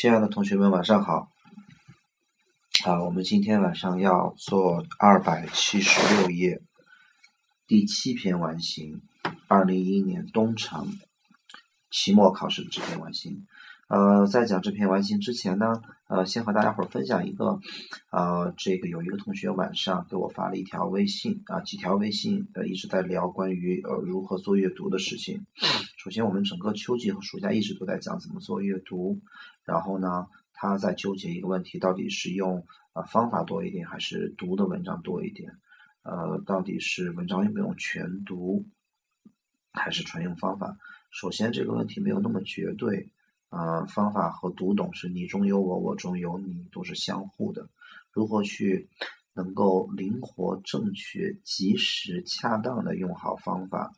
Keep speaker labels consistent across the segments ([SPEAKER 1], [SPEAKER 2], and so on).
[SPEAKER 1] 亲爱的同学们，晚上好。啊，我们今天晚上要做二百七十六页第七篇完形，二零一一年东城期末考试的这篇完形。呃，在讲这篇完形之前呢，呃，先和大家伙儿分享一个，呃，这个有一个同学晚上给我发了一条微信啊，几条微信呃一直在聊关于呃如何做阅读的事情。首先，我们整个秋季和暑假一直都在讲怎么做阅读，然后呢，他在纠结一个问题，到底是用啊方法多一点，还是读的文章多一点？呃，到底是文章用不用全读，还是纯用方法？首先，这个问题没有那么绝对。啊，方法和读懂是你中有我，我中有你，都是相互的。如何去能够灵活、正确、及时、恰当的用好方法，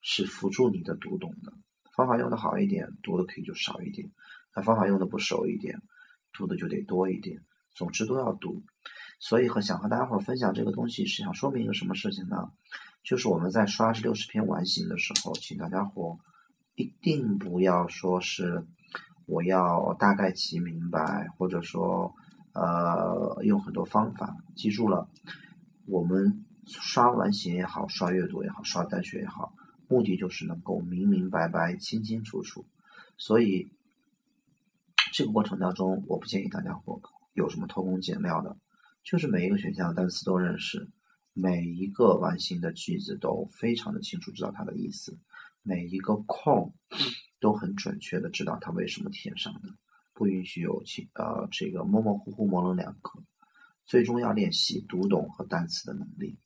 [SPEAKER 1] 是辅助你的读懂的。方法用的好一点，读的可以就少一点；方法用的不熟一点，读的就得多一点。总之都要读。所以和想和大家伙分享这个东西，是想说明一个什么事情呢？就是我们在刷这六十篇完形的时候，请大家伙一定不要说是。我要大概其明白，或者说，呃，用很多方法记住了。我们刷完形也好，刷阅读也好，刷单学也好，目的就是能够明明白白、清清楚楚。所以，这个过程当中，我不建议大家伙有什么偷工减料的，就是每一个选项单词都认识，每一个完形的句子都非常的清楚，知道它的意思，每一个空。都很准确的知道它为什么填上的，不允许有其呃这个模模糊糊、模棱两可。最终要练习读懂和单词的能力。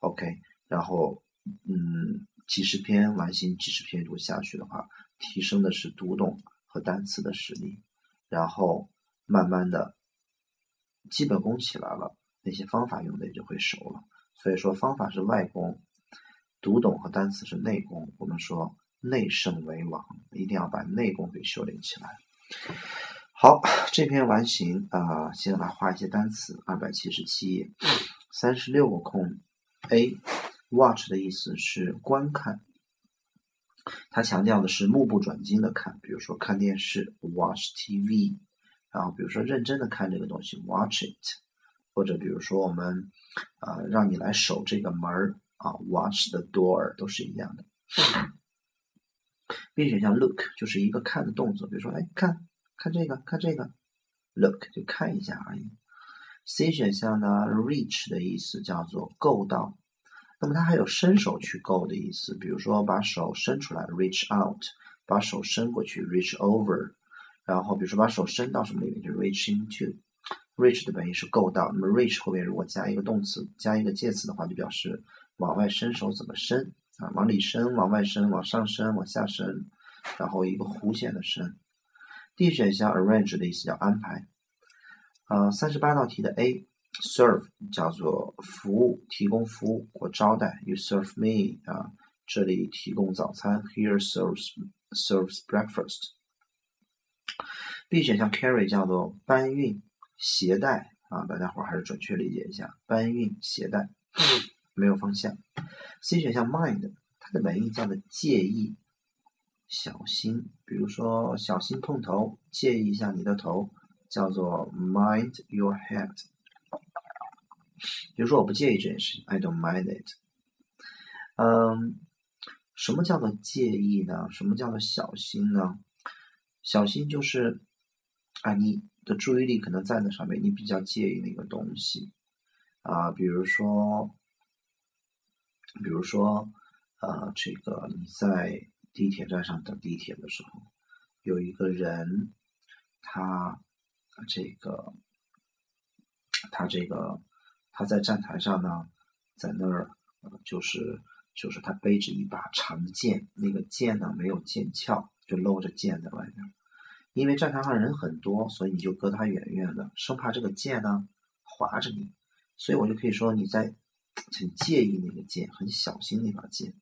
[SPEAKER 1] OK，然后嗯几十篇完形、几十篇读下去的话，提升的是读懂和单词的实力。然后慢慢的基本功起来了，那些方法用的也就会熟了。所以说方法是外功，读懂和单词是内功。我们说。内圣为王，一定要把内功给修炼起来。好，这篇完形啊，先来画一些单词。二百七十七页，三十六个空。A，watch 的意思是观看，它强调的是目不转睛的看，比如说看电视，watch TV。然后比如说认真的看这个东西，watch it。或者比如说我们啊，让你来守这个门儿啊，watch the door，都是一样的。B 选项 look 就是一个看的动作，比如说，哎，看看这个，看这个，look 就看一下而已。C 选项呢，reach 的意思叫做够到，那么它还有伸手去够的意思，比如说把手伸出来，reach out，把手伸过去，reach over，然后比如说把手伸到什么里面，就 reach into。reach 的本意是够到，那么 reach 后面如果加一个动词，加一个介词的话，就表示往外伸手怎么伸。啊，往里伸，往外伸，往上伸，往下伸，然后一个弧线的伸。D 选项 arrange 的意思叫安排。呃，三十八道题的 A serve 叫做服务，提供服务或招待。You serve me 啊，这里提供早餐。Here serves serves breakfast。B 选项 carry 叫做搬运、携带啊，大家伙还是准确理解一下，搬运、携带。没有方向。C 选项 mind，它的本意叫做介意、小心。比如说小心碰头，介意一下你的头，叫做 mind your head。比如说我不介意这件事情，I don't mind it。嗯，什么叫做介意呢？什么叫做小心呢？小心就是啊，你的注意力可能在那上面，你比较介意那个东西啊，比如说。比如说，呃，这个你在地铁站上等地铁的时候，有一个人，他这个，他这个，他在站台上呢，在那儿，就是就是他背着一把长剑，那个剑呢没有剑鞘，就露着剑在外面。因为站台上人很多，所以你就隔他远远的，生怕这个剑呢划着你，所以我就可以说你在。很介意那个剑，很小心那把剑。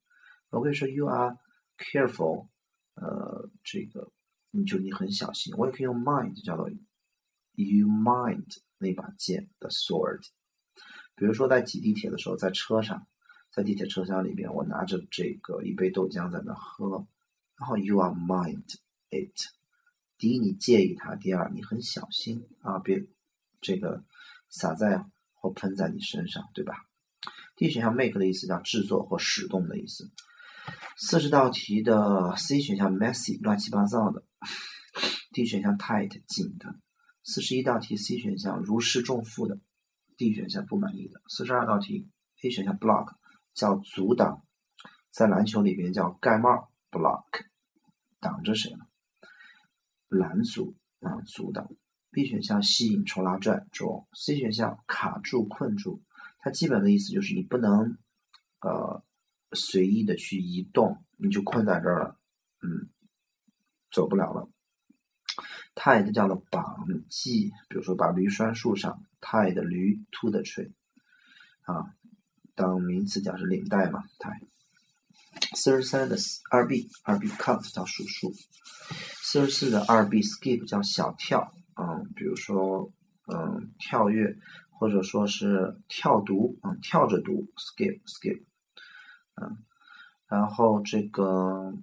[SPEAKER 1] 我可以说 you are careful，呃，这个你就你很小心。我也可以用 mind，叫做 you mind 那把剑的 sword。比如说在挤地铁的时候，在车上，在地铁车厢里边，我拿着这个一杯豆浆在那喝，然后 you are mind it，第一，你介意它；第二，你很小心啊，别这个洒在或喷在你身上，对吧？D 选项 make 的意思叫制作或使动的意思。四十道题的 C 选项 messy 乱七八糟的，D 选项 tight 紧的。四十一道题 C 选项如释重负的，D 选项不满意的。四十二道题 A 选项 block 叫阻挡，在篮球里边叫盖帽 block，挡着谁呢？拦阻啊，阻挡。B 选项吸引、抽拉、拽、捉。C 选项卡住、困住。它基本的意思就是你不能呃随意的去移动，你就困在这儿了，嗯，走不了了。Tie 就叫做绑系，比如说把驴拴树上，tie 的驴 to the tree，啊，当名词讲是领带嘛，tie。四十三的二 B，二 B count 叫数数。四十四的二 B skip 叫小跳，嗯，比如说嗯跳跃，或者说是跳读，嗯跳着读，skip skip，嗯，然后这个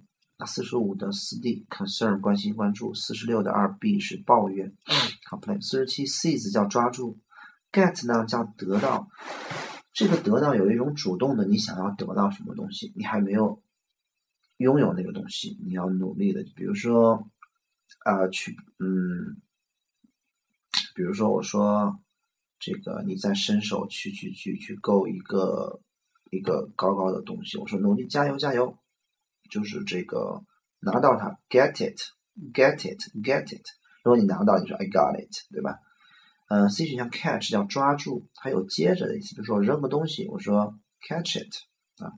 [SPEAKER 1] 四十五的四 D concern 关心关注，四十六的二 B 是抱怨，complain。四十七 seize 叫抓住，get 呢叫得到。这个得到有一种主动的，你想要得到什么东西，你还没有拥有那个东西，你要努力的。比如说，啊，去，嗯，比如说我说这个，你在伸手去去去去够一个一个高高的东西，我说努力加油加油，就是这个拿到它，get it，get it，get it。如果你拿到，你说 I got it，对吧？嗯，C 选项 catch 叫抓住，它有接着的意思，比如说扔个东西，我说 catch it 啊。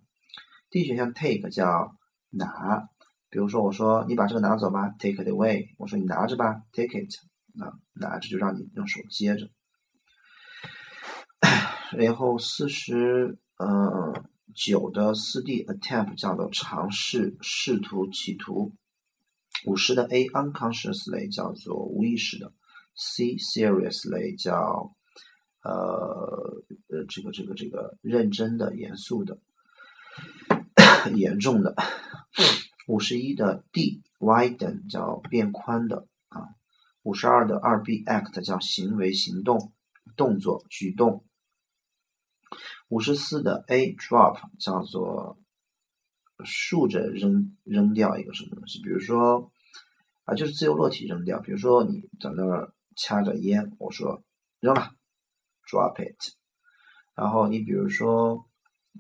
[SPEAKER 1] D 选项 take 叫拿，比如说我说你把这个拿走吧，take it away，我说你拿着吧，take it 啊，拿着就让你用手接着。然后四十呃九的四 D attempt 叫做尝试、试图、企图。五十的 A unconsciously 叫做无意识的。C seriously 叫呃呃这个这个这个认真的、严肃的、严重的。五十一的 D widen 叫变宽的啊。五十二的二 B act 叫行为、行动、动作、举动。五十四的 A drop 叫做竖着扔扔掉一个什么东西，比如说啊就是自由落体扔掉，比如说你在那儿。掐着烟，我说扔了，drop it。然后你比如说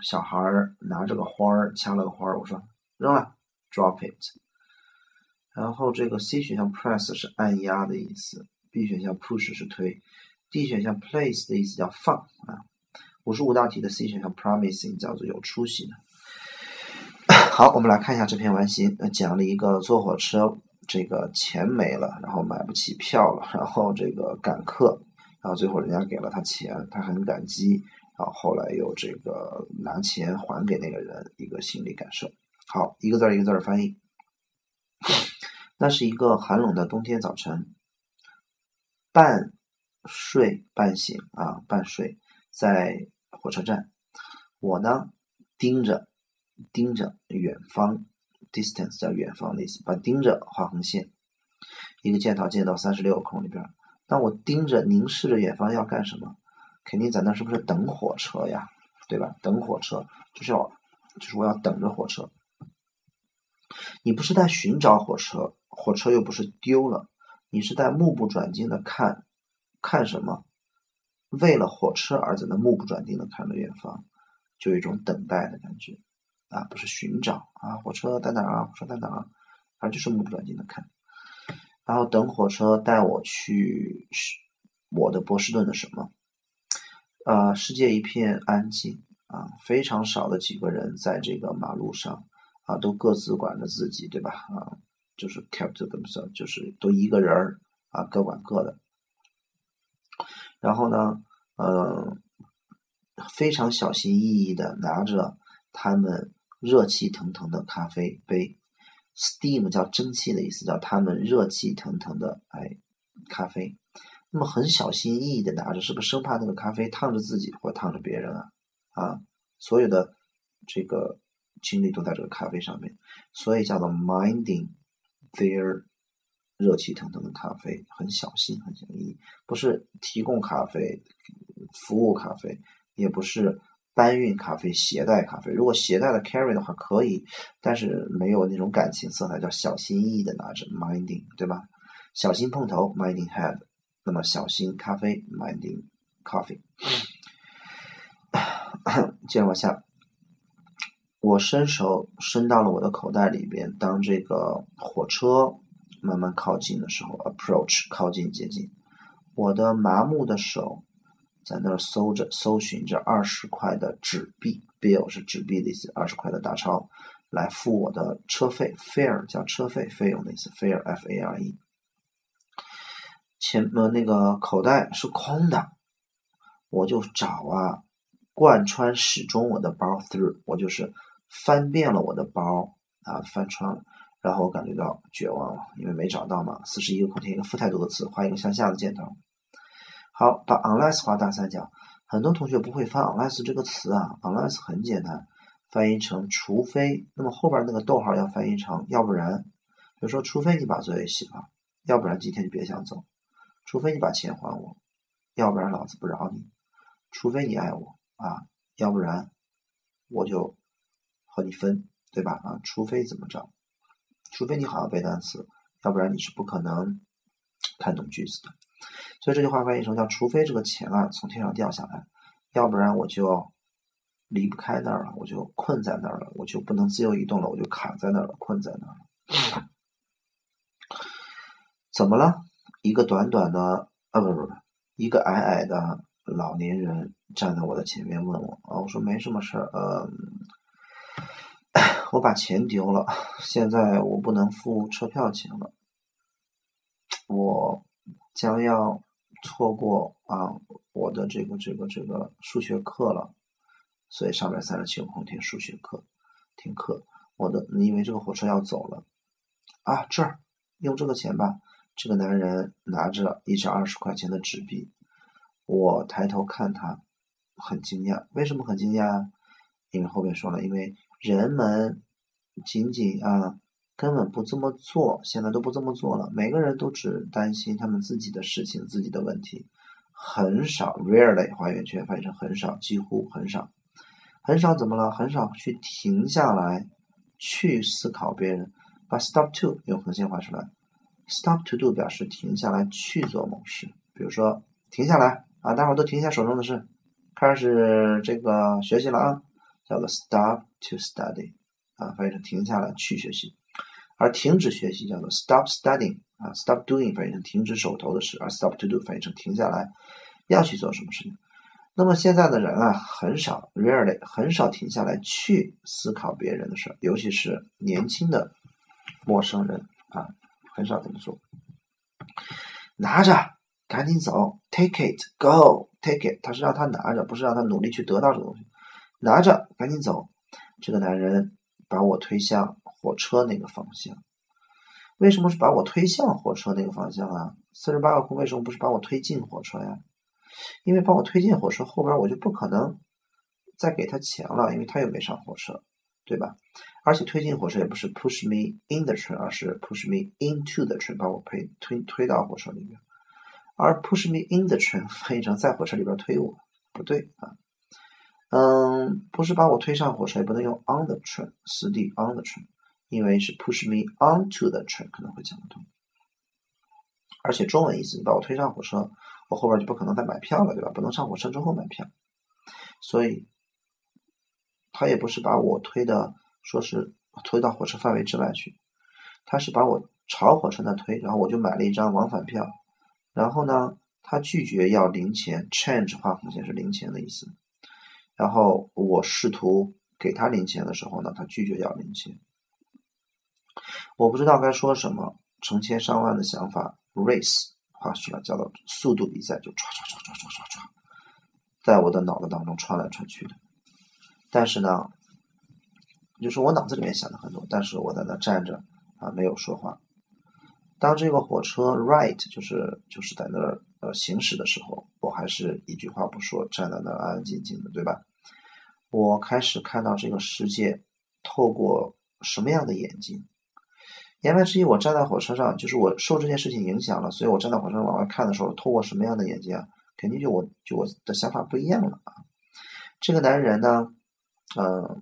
[SPEAKER 1] 小孩儿拿着个花儿掐了个花儿，我说扔了，drop it。然后这个 C 选项 press 是按压的意思，B 选项 push 是推，D 选项 place 的意思叫放啊。五十五道题的 C 选项 promising 叫做有出息的。好，我们来看一下这篇完形，讲了一个坐火车。这个钱没了，然后买不起票了，然后这个赶客，然后最后人家给了他钱，他很感激，然后后来又这个拿钱还给那个人，一个心理感受。好，一个字儿一个字儿翻译。那是一个寒冷的冬天早晨，半睡半醒啊，半睡在火车站，我呢盯着盯着远方。distance 叫远方的意思，把盯着画横线，一个箭头箭到三十六空里边。当我盯着凝视着远方要干什么？肯定在那是不是等火车呀？对吧？等火车就是要，就是我要等着火车。你不是在寻找火车，火车又不是丢了，你是在目不转睛的看，看什么？为了火车而在那目不转睛的看着远方，就有一种等待的感觉。啊，不是寻找啊，火车在哪儿啊？火车在哪儿？反正就是目不转睛的看，然后等火车带我去我的波士顿的什么？啊，世界一片安静啊，非常少的几个人在这个马路上啊，都各自管着自己，对吧？啊，就是 kept themselves，就是都一个人儿啊，各管各的。然后呢，呃，非常小心翼翼的拿着他们。热气腾腾的咖啡杯，steam 叫蒸汽的意思，叫他们热气腾腾的哎咖啡。那么很小心翼翼的拿着，是不是生怕那个咖啡烫着自己或烫着别人啊？啊，所有的这个精力都在这个咖啡上面，所以叫做 minding their 热气腾腾的咖啡，很小心，很小心，不是提供咖啡、服务咖啡，也不是搬运咖啡、携带咖啡。如果携带的 carry 的话可以，但是没有那种感情色彩，叫小心翼翼的拿着 minding，对吧？小心碰头 minding head，那么小心咖啡 minding coffee。接着往下，我伸手伸到了我的口袋里边，当这个火车。慢慢靠近的时候，approach 靠近接近，我的麻木的手在那儿搜着搜寻着二十块的纸币，bill 是纸币的意思，二十块的大钞来付我的车费，fare 叫车费费用的意思，fare f a r e。前呃那个口袋是空的，我就找啊，贯穿始终我的包 through，我就是翻遍了我的包啊，翻穿了。然后我感觉到绝望了，因为没找到嘛。四十一个空填一个负太多个词，画一个向下的箭头。好，把 unless 画大三角。很多同学不会翻 unless 这个词啊，unless 很简单，翻译成除非。那么后边那个逗号要翻译成要不然。比如说，除非你把作业写了，要不然今天就别想走。除非你把钱还我，要不然老子不饶你。除非你爱我啊，要不然我就和你分，对吧？啊，除非怎么着？除非你好好背单词，要不然你是不可能看懂句子的。所以这句话翻译成叫：除非这个钱啊从天上掉下来，要不然我就离不开那儿了，我就困在那儿了，我就不能自由移动了，我就卡在那儿了，困在那儿了。怎么了？一个短短的啊不不不，一个矮矮的老年人站在我的前面问我啊，我说没什么事儿，呃。我把钱丢了，现在我不能付车票钱了，我将要错过啊我的这个这个这个数学课了，所以上面三十七个空填数学课停课。我的，因为这个火车要走了啊，这儿用这个钱吧。这个男人拿着一张二十块钱的纸币，我抬头看他，很惊讶。为什么很惊讶？因为后面说了，因为。人们仅仅啊，根本不这么做，现在都不这么做了。每个人都只担心他们自己的事情、自己的问题，很少 rarely 画圆圈翻译成很少，几乎很少，很少怎么了？很少去停下来去思考别人。把 stop to 用横线画出来，stop to do 表示停下来去做某事。比如说，停下来啊，大伙儿都停下手中的事，开始这个学习了啊。叫做 stop to study，啊，翻译成停下来去学习，而停止学习叫做 stop studying，啊，stop doing 翻译成停止手头的事，而 stop to do 翻译成停下来要去做什么事情。那么现在的人啊，很少 rarely 很少停下来去思考别人的事，尤其是年轻的陌生人啊，很少这么做。拿着，赶紧走，take it，go，take it，他是让他拿着，不是让他努力去得到这个东西。拿着，赶紧走！这个男人把我推向火车那个方向。为什么是把我推向火车那个方向啊？四十八个空为什么不是把我推进火车呀？因为把我推进火车后边，我就不可能再给他钱了，因为他又没上火车，对吧？而且推进火车也不是 push me in the train，而是 push me into the train，把我推推推到火车里面。而 push me in the train 翻译成在火车里边推我，不对啊。嗯，不是把我推上火车，也不能用 on the train，死地 on the train，因为是 push me onto the train 可能会讲得通。而且中文意思，你把我推上火车，我后边就不可能再买票了，对吧？不能上火车之后买票，所以他也不是把我推的，说是推到火车范围之外去，他是把我朝火车那推，然后我就买了一张往返票，然后呢，他拒绝要零钱，change 画横线是零钱的意思。然后我试图给他零钱的时候呢，他拒绝要零钱。我不知道该说什么，成千上万的想法，race 画出来叫做速度比赛，就唰唰唰唰唰唰唰，在我的脑子当中穿来穿去的。但是呢，就是我脑子里面想的很多，但是我在那站着啊，没有说话。当这个火车 right 就是就是在那儿行驶的时候，我还是一句话不说，站在那安安静静的，对吧？我开始看到这个世界透过什么样的眼睛？言外之意，我站在火车上，就是我受这件事情影响了，所以我站在火车上往外看的时候，透过什么样的眼睛啊？肯定就我就我的想法不一样了啊。这个男人呢，呃，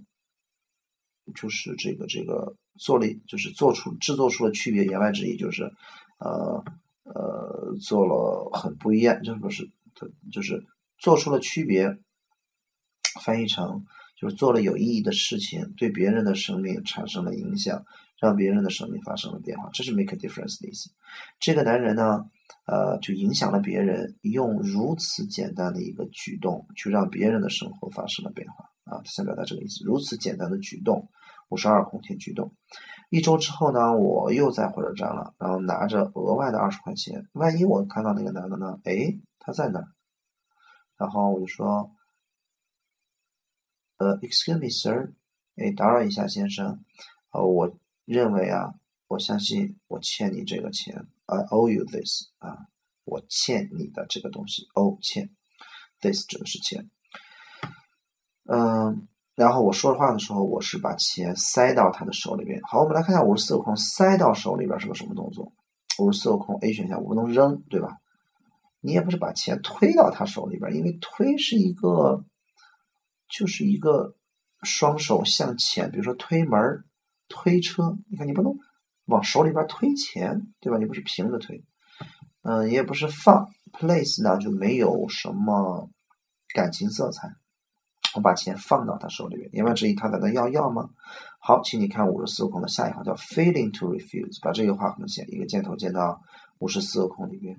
[SPEAKER 1] 就是这个这个做了，就是做出制作出了区别。言外之意就是，呃呃，做了很不一样，就是不是他就是做出了区别。翻译成就是做了有意义的事情，对别人的生命产生了影响。让别人的生命发生了变化，这是 make a difference 的意思。这个男人呢，呃，就影响了别人，用如此简单的一个举动，去让别人的生活发生了变化啊！他想表达这个意思。如此简单的举动，五十二空天举动。一周之后呢，我又在火车站了，然后拿着额外的二十块钱。万一我看到那个男的呢？哎，他在哪。然后我就说，呃，excuse me, sir，哎，打扰一下，先生，呃，我。认为啊，我相信我欠你这个钱，I owe you this 啊，我欠你的这个东西 O，欠，this 指的是钱。嗯，然后我说话的时候，我是把钱塞到他的手里边。好，我们来看一下五十四个空，塞到手里边是个什么动作？五十四个空，A 选项我不能扔，对吧？你也不是把钱推到他手里边，因为推是一个，就是一个双手向前，比如说推门。推车，你看你不能往手里边推钱，对吧？你不是平着推，嗯，也不是放。place 呢就没有什么感情色彩。我把钱放到他手里边，言外之意他在那要要吗？好，请你看五十四个空的下一行叫 failing to refuse，把这个画横线，一个箭头箭到五十四个空里边，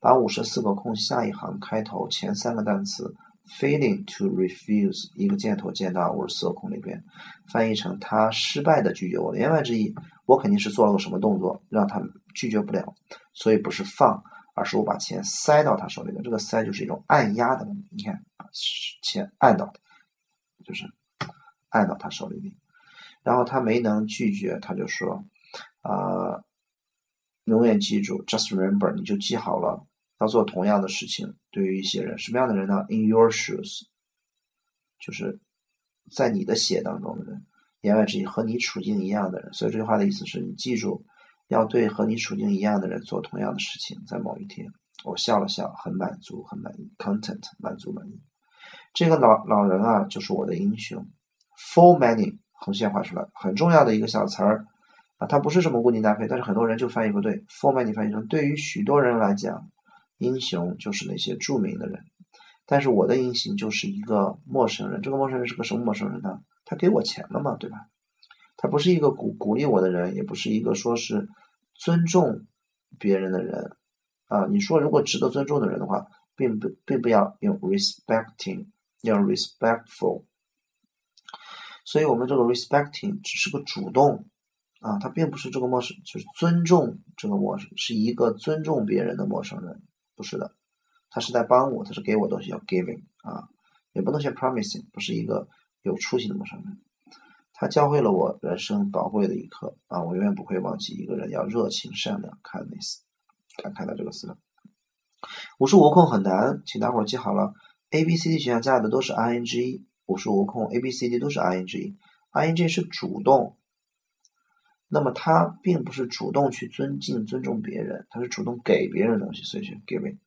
[SPEAKER 1] 把五十四个空下一行开头前三个单词。Failing to refuse，一个箭头箭到五十四个空里边，翻译成他失败的拒绝我。言外之意，我肯定是做了个什么动作，让他拒绝不了，所以不是放，而是我把钱塞到他手里边。这个塞就是一种按压的，你看，把钱按到，就是按到他手里边，然后他没能拒绝，他就说，啊，永远记住，just remember，你就记好了。要做同样的事情，对于一些人，什么样的人呢？In your shoes，就是在你的鞋当中的人，言外之意和你处境一样的人。所以这句话的意思是你记住，要对和你处境一样的人做同样的事情，在某一天。我笑了笑，很满足，很满意，content，满足满意。这个老老人啊，就是我的英雄。For many，横线画出来，很重要的一个小词儿啊，它不是什么固定搭配，但是很多人就翻译不对。For many 翻译成对于许多人来讲。英雄就是那些著名的人，但是我的英雄就是一个陌生人。这个陌生人是个什么陌生人呢？他给我钱了嘛，对吧？他不是一个鼓鼓励我的人，也不是一个说是尊重别人的人啊。你说如果值得尊重的人的话，并不并不要用 respecting，要 respectful。所以我们这个 respecting 只是个主动啊，他并不是这个陌生，就是尊重这个陌生，是一个尊重别人的陌生人。不是的，他是在帮我，他是给我东西，要 giving 啊，也不能写 promising，不是一个有出息的陌生人。他教会了我人生宝贵的一课啊，我永远不会忘记一个人要热情善良，kindness。看看到这个词了。五十五空很难，请大伙儿记好了，A、B、C、D 选项加的都是 ing，五十五空 A、B、C、D 都是 ing，ing 是主动。那么他并不是主动去尊敬、尊重别人，他是主动给别人东西，所以是 giving。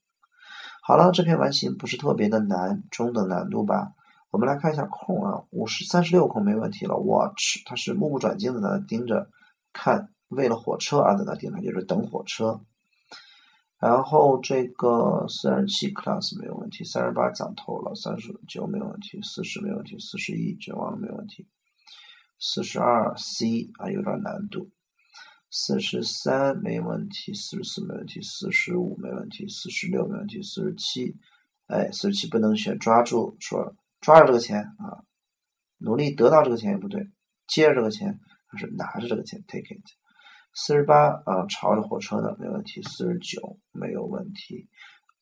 [SPEAKER 1] 好了，这篇完形不是特别的难，中等难度吧？我们来看一下空啊，五十三十六空没问题了。Watch，它是目不转睛的在那盯着看，为了火车而在那盯着，就是等火车。然后这个四十七 class 没有问题，三十八讲透了，三十九没问题，四十没问题，四十一绝望了没问题。四十二 C 啊有点难度，四十三没问题，四十四没问题，四十五没问题，四十六没问题，四十七，哎，四十七不能选，抓住说抓着这个钱啊，努力得到这个钱也不对，接着这个钱还是拿着这个钱 take it，四十八啊朝着火车的没问题，四十九没有问题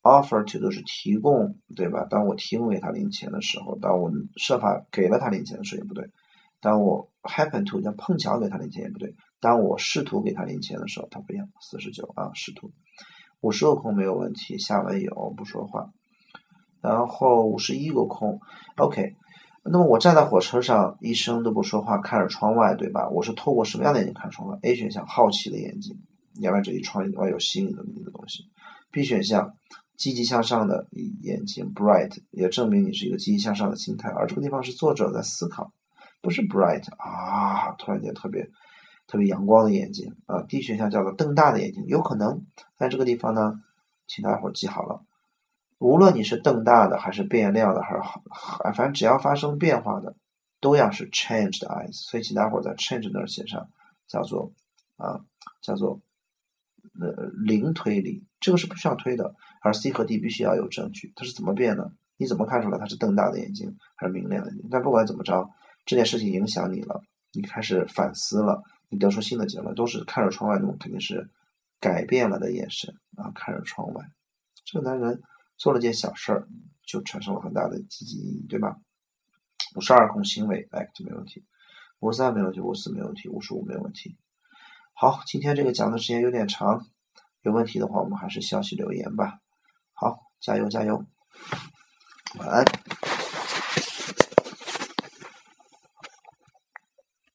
[SPEAKER 1] ，offer to 都是提供对吧？当我提供给他零钱的时候，当我设法给了他零钱的时候也不对。当我 happen to 叫碰巧给他零钱也不对，当我试图给他零钱的时候，他不一样。四十九啊，试图。五十个空没有问题，下文有不说话。然后五十一个空，OK，那么我站在火车上一声都不说话，看着窗外，对吧？我是透过什么样的眼睛看窗外？A 选项好奇的眼睛，眼外这一窗外有吸引的你的东西。B 选项积极向上的眼睛，bright 也证明你是一个积极向上的心态。而这个地方是作者在思考，不是 bright 啊，突然间特别特别阳光的眼睛啊。D 选项叫做瞪大的眼睛，有可能在这个地方呢，请大伙记好了。无论你是瞪大的还是变亮的，还是好，反正只要发生变化的，都要是 changed eyes。所以请大伙在 change 那儿写上，叫做啊，叫做呃零推理，这个是不需要推的。而 C 和 D 必须要有证据，它是怎么变的？你怎么看出来它是瞪大的眼睛还是明亮的眼睛？但不管怎么着，这件事情影响你了，你开始反思了，你得出新的结论，都是看着窗外那种肯定是改变了的眼神啊，看着窗外，这个男人。做了件小事儿，就产生了很大的积极意义，对吧？五十二空行为，act 没问题，五十三没问题，五十四没问题，五十五没问题。好，今天这个讲的时间有点长，有问题的话我们还是消息留言吧。好，加油加油，晚安。